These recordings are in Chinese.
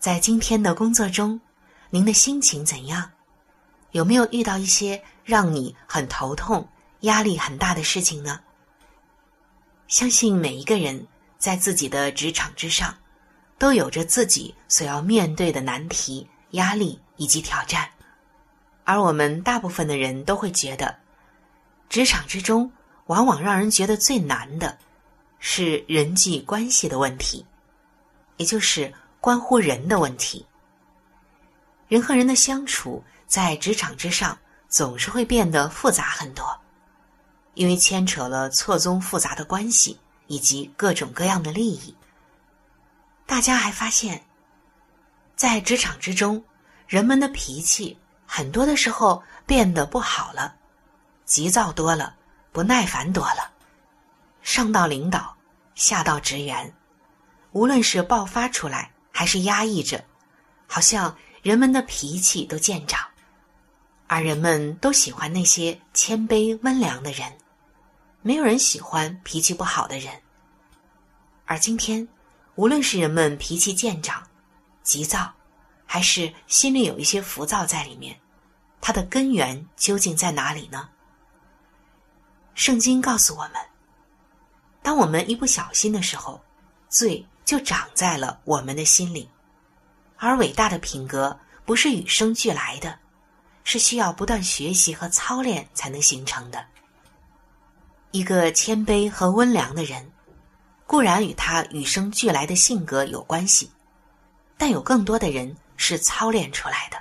在今天的工作中，您的心情怎样？有没有遇到一些让你很头痛、压力很大的事情呢？相信每一个人在自己的职场之上，都有着自己所要面对的难题、压力以及挑战。而我们大部分的人都会觉得，职场之中往往让人觉得最难的，是人际关系的问题，也就是。关乎人的问题，人和人的相处在职场之上总是会变得复杂很多，因为牵扯了错综复杂的关系以及各种各样的利益。大家还发现，在职场之中，人们的脾气很多的时候变得不好了，急躁多了，不耐烦多了，上到领导，下到职员，无论是爆发出来。还是压抑着，好像人们的脾气都见长，而人们都喜欢那些谦卑温良的人，没有人喜欢脾气不好的人。而今天，无论是人们脾气见长、急躁，还是心里有一些浮躁在里面，它的根源究竟在哪里呢？圣经告诉我们，当我们一不小心的时候，罪。就长在了我们的心里，而伟大的品格不是与生俱来的，是需要不断学习和操练才能形成的。一个谦卑和温良的人，固然与他与生俱来的性格有关系，但有更多的人是操练出来的。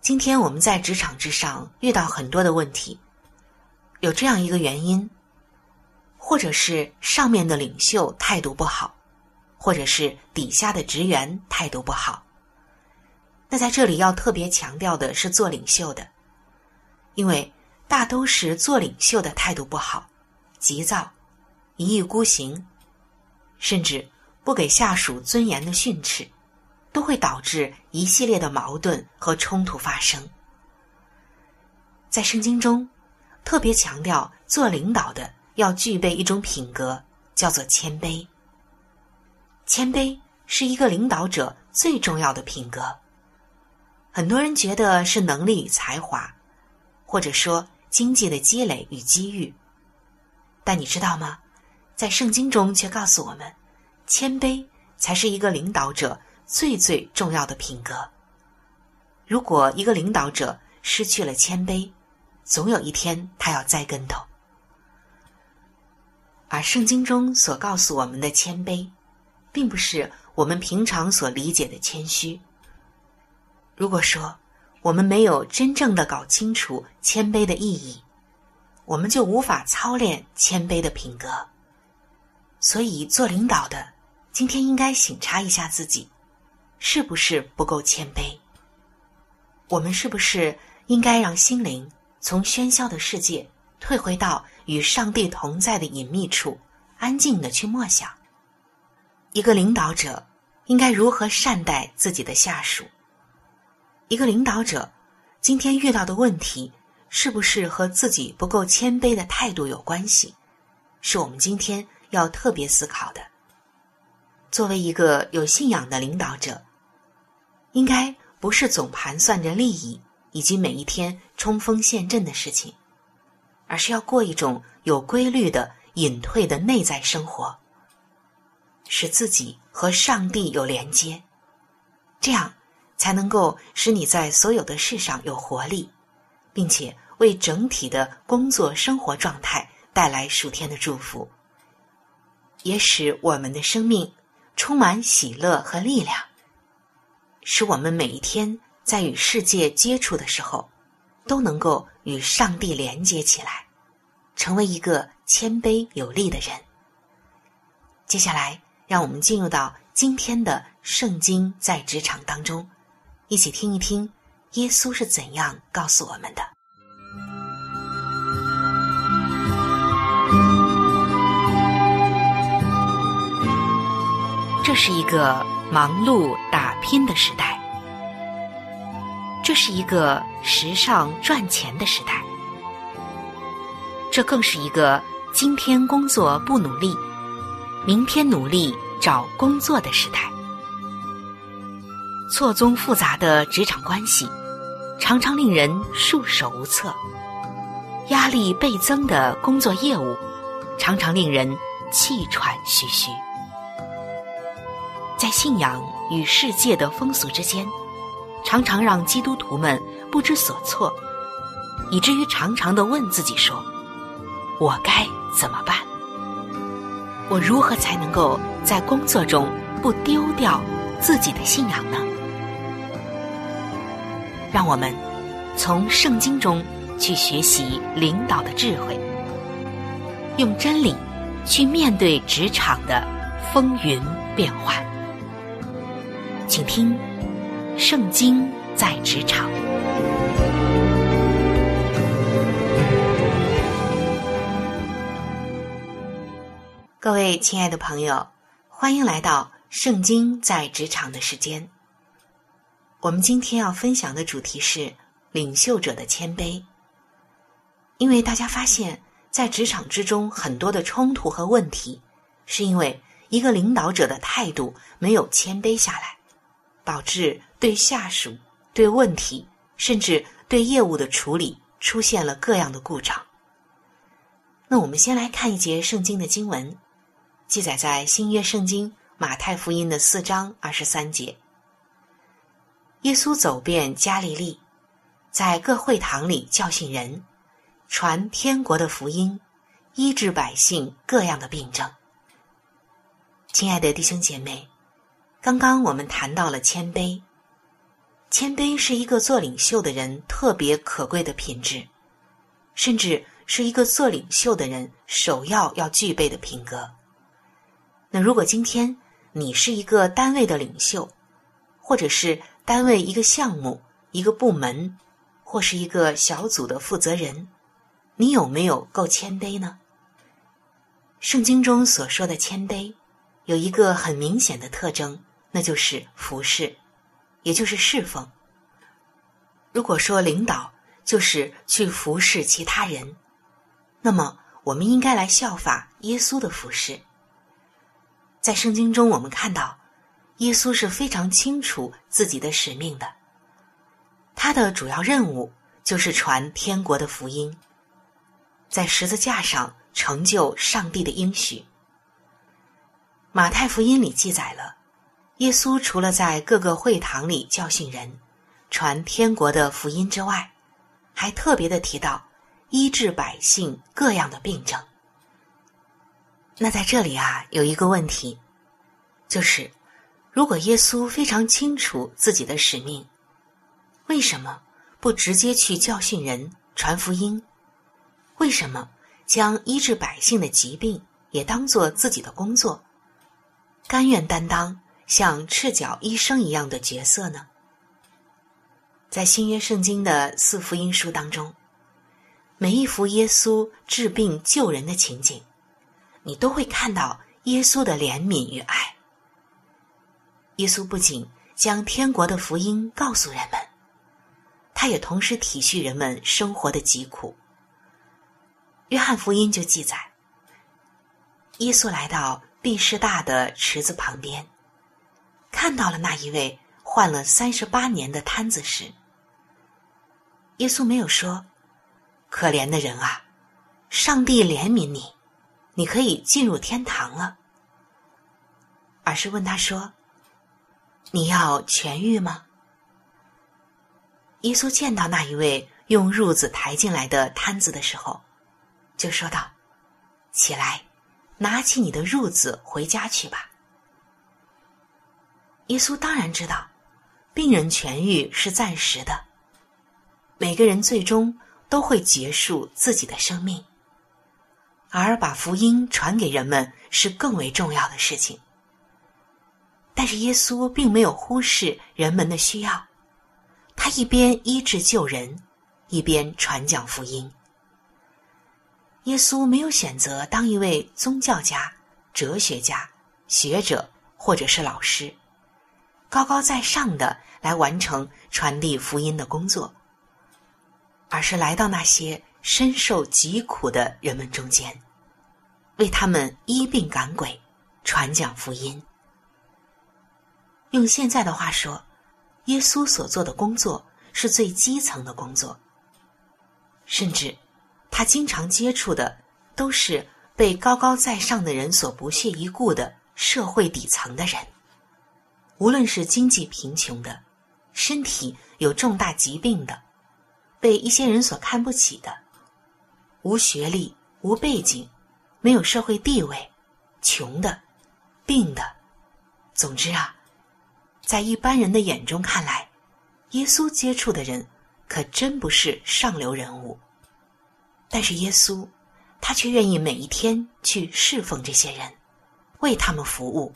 今天我们在职场之上遇到很多的问题，有这样一个原因。或者是上面的领袖态度不好，或者是底下的职员态度不好。那在这里要特别强调的是做领袖的，因为大都是做领袖的态度不好，急躁，一意孤行，甚至不给下属尊严的训斥，都会导致一系列的矛盾和冲突发生。在圣经中，特别强调做领导的。要具备一种品格，叫做谦卑。谦卑是一个领导者最重要的品格。很多人觉得是能力与才华，或者说经济的积累与机遇。但你知道吗？在圣经中却告诉我们，谦卑才是一个领导者最最重要的品格。如果一个领导者失去了谦卑，总有一天他要栽跟头。而圣经中所告诉我们的谦卑，并不是我们平常所理解的谦虚。如果说我们没有真正的搞清楚谦卑的意义，我们就无法操练谦卑的品格。所以，做领导的今天应该省察一下自己，是不是不够谦卑？我们是不是应该让心灵从喧嚣的世界退回到？与上帝同在的隐秘处，安静的去默想。一个领导者应该如何善待自己的下属？一个领导者今天遇到的问题，是不是和自己不够谦卑的态度有关系？是我们今天要特别思考的。作为一个有信仰的领导者，应该不是总盘算着利益以及每一天冲锋陷阵的事情，而是要过一种有规律的隐退的内在生活。使自己和上帝有连接，这样才能够使你在所有的事上有活力，并且为整体的工作生活状态带来数天的祝福，也使我们的生命充满喜乐和力量，使我们每一天在与世界接触的时候，都能够与上帝连接起来，成为一个谦卑有力的人。接下来。让我们进入到今天的圣经在职场当中，一起听一听耶稣是怎样告诉我们的。这是一个忙碌打拼的时代，这是一个时尚赚钱的时代，这更是一个今天工作不努力。明天努力找工作的时代，错综复杂的职场关系，常常令人束手无策；压力倍增的工作业务，常常令人气喘吁吁。在信仰与世界的风俗之间，常常让基督徒们不知所措，以至于常常的问自己说：“我该怎么办？”我如何才能够在工作中不丢掉自己的信仰呢？让我们从圣经中去学习领导的智慧，用真理去面对职场的风云变幻。请听《圣经在职场》。各位亲爱的朋友，欢迎来到《圣经在职场》的时间。我们今天要分享的主题是领袖者的谦卑。因为大家发现，在职场之中很多的冲突和问题，是因为一个领导者的态度没有谦卑下来，导致对下属、对问题，甚至对业务的处理出现了各样的故障。那我们先来看一节圣经的经文。记载在新约圣经马太福音的四章二十三节。耶稣走遍加利利，在各会堂里教训人，传天国的福音，医治百姓各样的病症。亲爱的弟兄姐妹，刚刚我们谈到了谦卑，谦卑是一个做领袖的人特别可贵的品质，甚至是一个做领袖的人首要要具备的品格。那如果今天你是一个单位的领袖，或者是单位一个项目、一个部门，或是一个小组的负责人，你有没有够谦卑呢？圣经中所说的谦卑，有一个很明显的特征，那就是服侍，也就是侍奉。如果说领导就是去服侍其他人，那么我们应该来效法耶稣的服侍。在圣经中，我们看到，耶稣是非常清楚自己的使命的。他的主要任务就是传天国的福音，在十字架上成就上帝的应许。马太福音里记载了，耶稣除了在各个会堂里教训人、传天国的福音之外，还特别的提到医治百姓各样的病症。那在这里啊，有一个问题，就是如果耶稣非常清楚自己的使命，为什么不直接去教训人、传福音？为什么将医治百姓的疾病也当做自己的工作，甘愿担当像赤脚医生一样的角色呢？在新约圣经的四福音书当中，每一幅耶稣治病救人的情景。你都会看到耶稣的怜悯与爱。耶稣不仅将天国的福音告诉人们，他也同时体恤人们生活的疾苦。约翰福音就记载，耶稣来到毕士大的池子旁边，看到了那一位患了三十八年的瘫子时，耶稣没有说：“可怜的人啊，上帝怜悯你，你可以进入天堂了。”而是问他说：“你要痊愈吗？”耶稣见到那一位用褥子抬进来的瘫子的时候。就说道：“起来，拿起你的褥子回家去吧。”耶稣当然知道，病人痊愈是暂时的，每个人最终都会结束自己的生命，而把福音传给人们是更为重要的事情。但是耶稣并没有忽视人们的需要，他一边医治救人，一边传讲福音。耶稣没有选择当一位宗教家、哲学家、学者或者是老师，高高在上的来完成传递福音的工作，而是来到那些深受疾苦的人们中间，为他们医病赶鬼、传讲福音。用现在的话说，耶稣所做的工作是最基层的工作，甚至。他经常接触的都是被高高在上的人所不屑一顾的社会底层的人，无论是经济贫穷的、身体有重大疾病的、被一些人所看不起的、无学历、无背景、没有社会地位、穷的、病的，总之啊，在一般人的眼中看来，耶稣接触的人可真不是上流人物。但是耶稣，他却愿意每一天去侍奉这些人，为他们服务。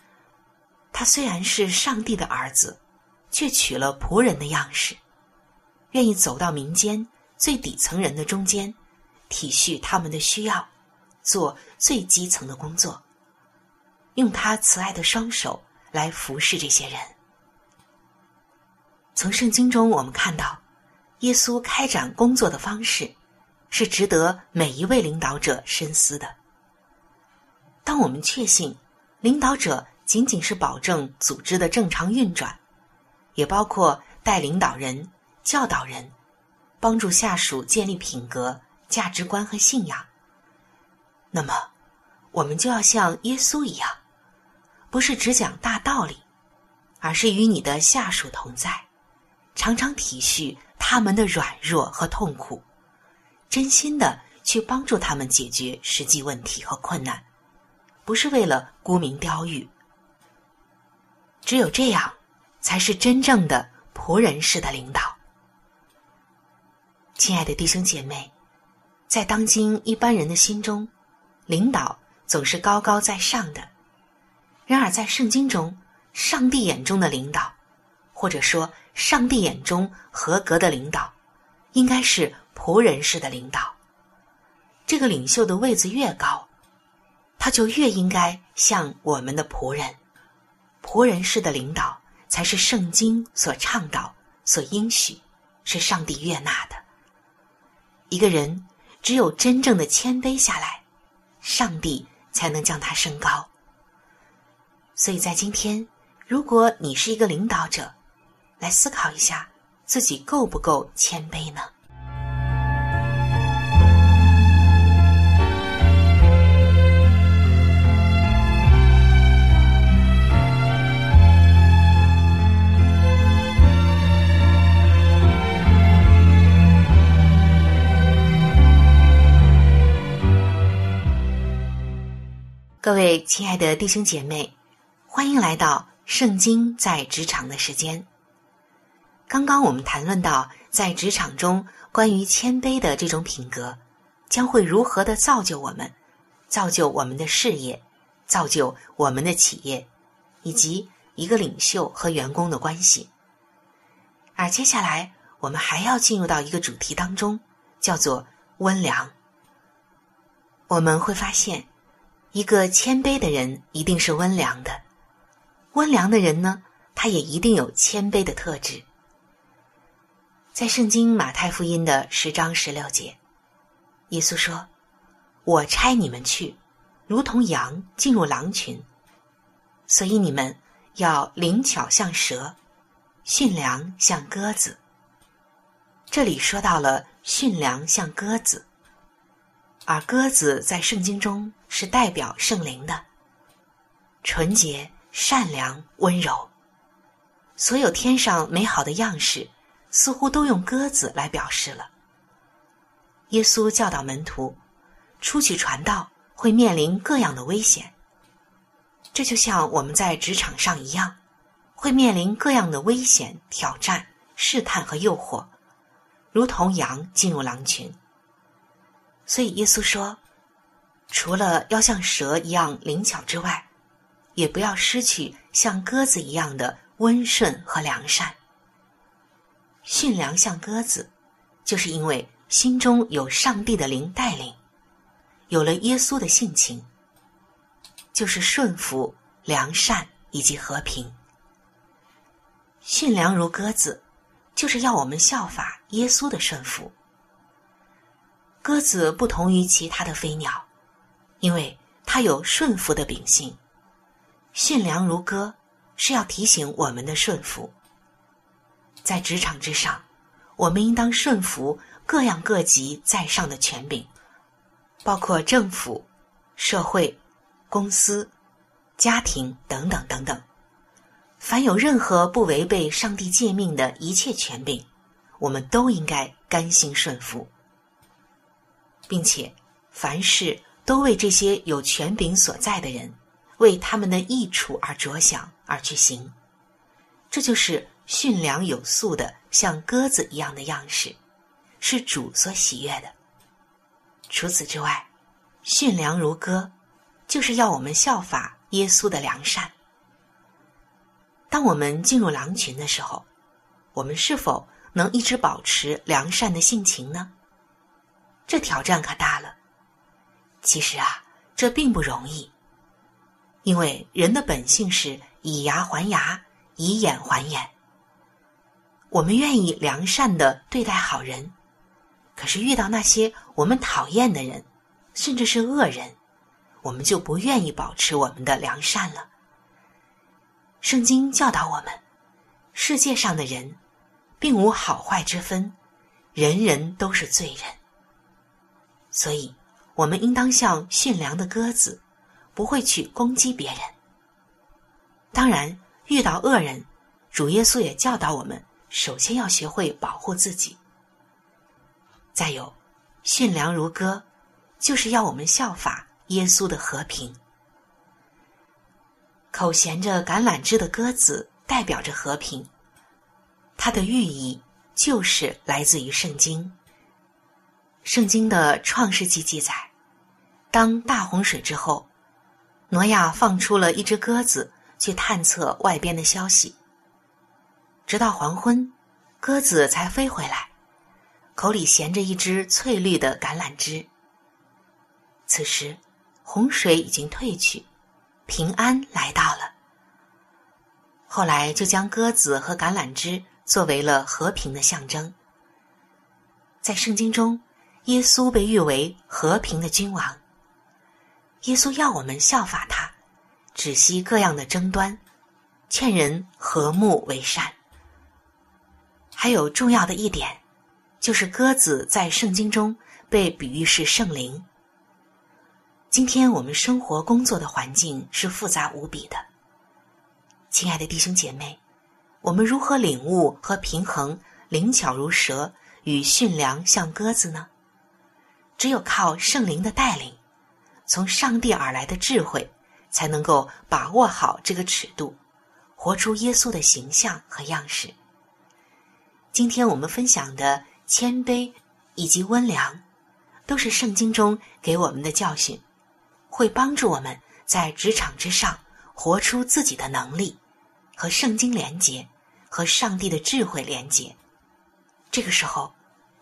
他虽然是上帝的儿子，却取了仆人的样式，愿意走到民间最底层人的中间，体恤他们的需要，做最基层的工作，用他慈爱的双手来服侍这些人。从圣经中我们看到，耶稣开展工作的方式。是值得每一位领导者深思的。当我们确信，领导者仅仅是保证组织的正常运转，也包括带领导人、教导人，帮助下属建立品格、价值观和信仰，那么，我们就要像耶稣一样，不是只讲大道理，而是与你的下属同在，常常体恤他们的软弱和痛苦。真心的去帮助他们解决实际问题和困难，不是为了沽名钓誉。只有这样，才是真正的仆人式的领导。亲爱的弟兄姐妹，在当今一般人的心中，领导总是高高在上的；然而在圣经中，上帝眼中的领导，或者说上帝眼中合格的领导，应该是。仆人式的领导，这个领袖的位子越高，他就越应该像我们的仆人。仆人式的领导才是圣经所倡导、所应许，是上帝悦纳的。一个人只有真正的谦卑下来，上帝才能将他升高。所以在今天，如果你是一个领导者，来思考一下自己够不够谦卑呢？各位亲爱的弟兄姐妹，欢迎来到《圣经在职场》的时间。刚刚我们谈论到，在职场中关于谦卑的这种品格，将会如何的造就我们，造就我们的事业，造就我们的企业，以及一个领袖和员工的关系。而接下来，我们还要进入到一个主题当中，叫做温良。我们会发现。一个谦卑的人一定是温良的，温良的人呢，他也一定有谦卑的特质。在圣经马太福音的十章十六节，耶稣说：“我差你们去，如同羊进入狼群，所以你们要灵巧像蛇，驯良像鸽子。”这里说到了驯良像鸽子，而鸽子在圣经中是代表圣灵的，纯洁、善良、温柔，所有天上美好的样式。似乎都用鸽子来表示了。耶稣教导门徒，出去传道会面临各样的危险。这就像我们在职场上一样，会面临各样的危险、挑战、试探和诱惑，如同羊进入狼群。所以耶稣说，除了要像蛇一样灵巧之外，也不要失去像鸽子一样的温顺和良善。驯良像鸽子，就是因为心中有上帝的灵带领，有了耶稣的性情，就是顺服、良善以及和平。驯良如鸽子，就是要我们效法耶稣的顺服。鸽子不同于其他的飞鸟，因为它有顺服的秉性。驯良如鸽，是要提醒我们的顺服。在职场之上，我们应当顺服各样各级在上的权柄，包括政府、社会、公司、家庭等等等等。凡有任何不违背上帝诫命的一切权柄，我们都应该甘心顺服，并且凡事都为这些有权柄所在的人，为他们的益处而着想而去行。这就是。驯良有素的，像鸽子一样的样式，是主所喜悦的。除此之外，驯良如鸽，就是要我们效法耶稣的良善。当我们进入狼群的时候，我们是否能一直保持良善的性情呢？这挑战可大了。其实啊，这并不容易，因为人的本性是以牙还牙，以眼还眼。我们愿意良善的对待好人，可是遇到那些我们讨厌的人，甚至是恶人，我们就不愿意保持我们的良善了。圣经教导我们，世界上的人，并无好坏之分，人人都是罪人。所以，我们应当像驯良的鸽子，不会去攻击别人。当然，遇到恶人，主耶稣也教导我们。首先要学会保护自己。再有，驯良如歌，就是要我们效法耶稣的和平。口衔着橄榄枝的鸽子代表着和平，它的寓意就是来自于圣经。圣经的创世纪记载，当大洪水之后，挪亚放出了一只鸽子去探测外边的消息。直到黄昏，鸽子才飞回来，口里衔着一只翠绿的橄榄枝。此时，洪水已经退去，平安来到了。后来就将鸽子和橄榄枝作为了和平的象征。在圣经中，耶稣被誉为和平的君王。耶稣要我们效法他，止息各样的争端，劝人和睦为善。还有重要的一点，就是鸽子在圣经中被比喻是圣灵。今天我们生活工作的环境是复杂无比的，亲爱的弟兄姐妹，我们如何领悟和平衡灵巧如蛇与驯良像鸽子呢？只有靠圣灵的带领，从上帝而来的智慧，才能够把握好这个尺度，活出耶稣的形象和样式。今天我们分享的谦卑以及温良，都是圣经中给我们的教训，会帮助我们在职场之上活出自己的能力，和圣经连结，和上帝的智慧连结。这个时候，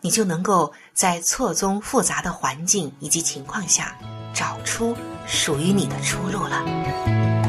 你就能够在错综复杂的环境以及情况下，找出属于你的出路了。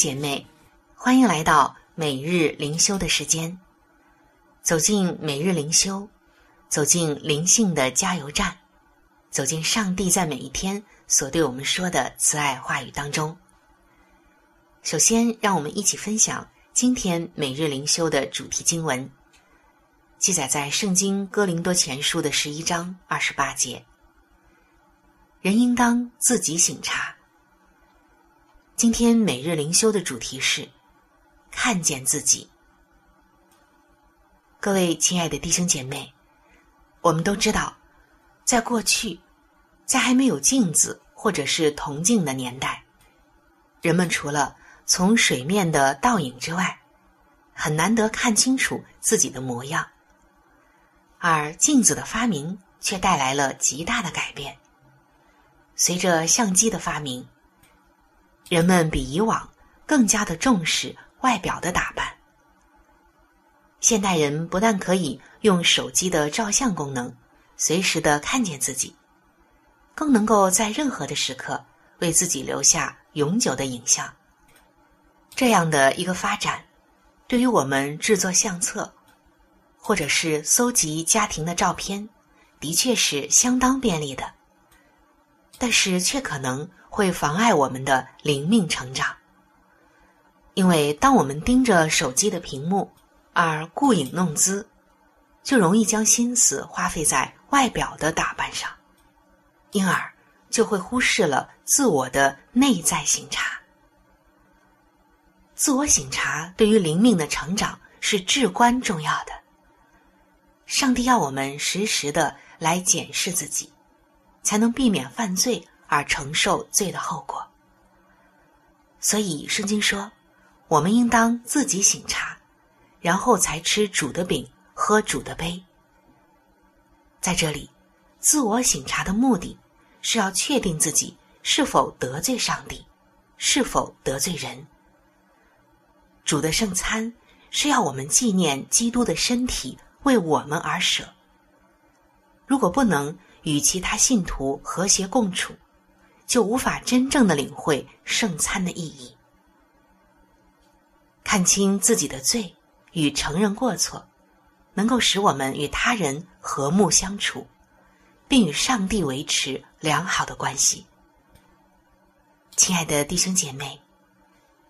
姐妹，欢迎来到每日灵修的时间。走进每日灵修，走进灵性的加油站，走进上帝在每一天所对我们说的慈爱话语当中。首先，让我们一起分享今天每日灵修的主题经文，记载在《圣经哥林多前书》的十一章二十八节。人应当自己省察。今天每日灵修的主题是看见自己。各位亲爱的弟兄姐妹，我们都知道，在过去，在还没有镜子或者是铜镜的年代，人们除了从水面的倒影之外，很难得看清楚自己的模样。而镜子的发明却带来了极大的改变。随着相机的发明，人们比以往更加的重视外表的打扮。现代人不但可以用手机的照相功能随时的看见自己，更能够在任何的时刻为自己留下永久的影像。这样的一个发展，对于我们制作相册，或者是搜集家庭的照片，的确是相当便利的。但是却可能会妨碍我们的灵命成长，因为当我们盯着手机的屏幕。而顾影弄姿，就容易将心思花费在外表的打扮上，因而就会忽视了自我的内在省察。自我省察对于灵命的成长是至关重要的。上帝要我们时时的来检视自己，才能避免犯罪而承受罪的后果。所以圣经说，我们应当自己省察。然后才吃主的饼，喝主的杯。在这里，自我省察的目的是要确定自己是否得罪上帝，是否得罪人。主的圣餐是要我们纪念基督的身体为我们而舍。如果不能与其他信徒和谐共处，就无法真正的领会圣餐的意义，看清自己的罪。与承认过错，能够使我们与他人和睦相处，并与上帝维持良好的关系。亲爱的弟兄姐妹，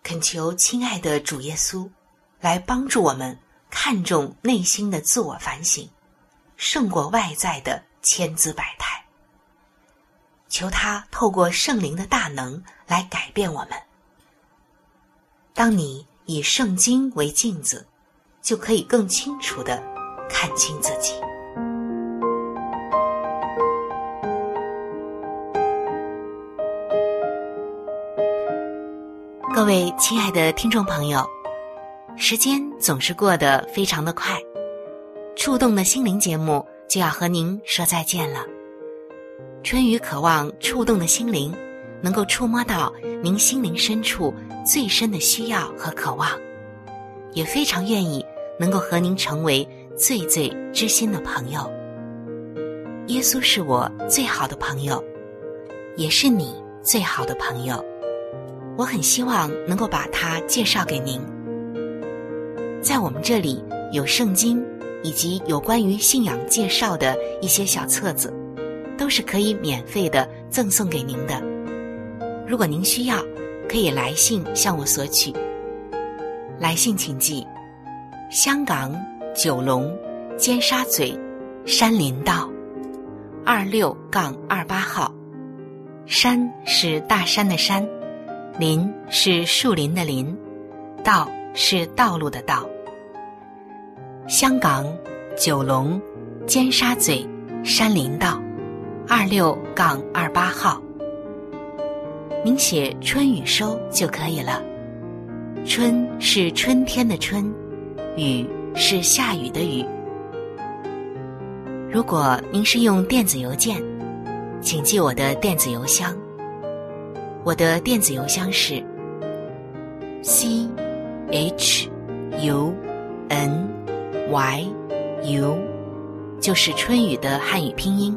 恳求亲爱的主耶稣来帮助我们看重内心的自我反省，胜过外在的千姿百态。求他透过圣灵的大能来改变我们。当你以圣经为镜子。就可以更清楚的看清自己。各位亲爱的听众朋友，时间总是过得非常的快，触动的心灵节目就要和您说再见了。春雨渴望触动的心灵，能够触摸到您心灵深处最深的需要和渴望，也非常愿意。能够和您成为最最知心的朋友。耶稣是我最好的朋友，也是你最好的朋友。我很希望能够把他介绍给您。在我们这里有圣经以及有关于信仰介绍的一些小册子，都是可以免费的赠送给您的。如果您需要，可以来信向我索取。来信请寄。香港九龙尖沙咀山林道二六杠二八号，山是大山的山，林是树林的林，道是道路的道。香港九龙尖沙咀山林道二六杠二八号，您写春雨收就可以了。春是春天的春。雨是下雨的雨。如果您是用电子邮件，请记我的电子邮箱。我的电子邮箱是 c h u n y u，就是春雨的汉语拼音。